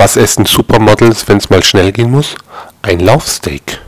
Was essen Supermodels, wenn es mal schnell gehen muss? Ein Laufsteak.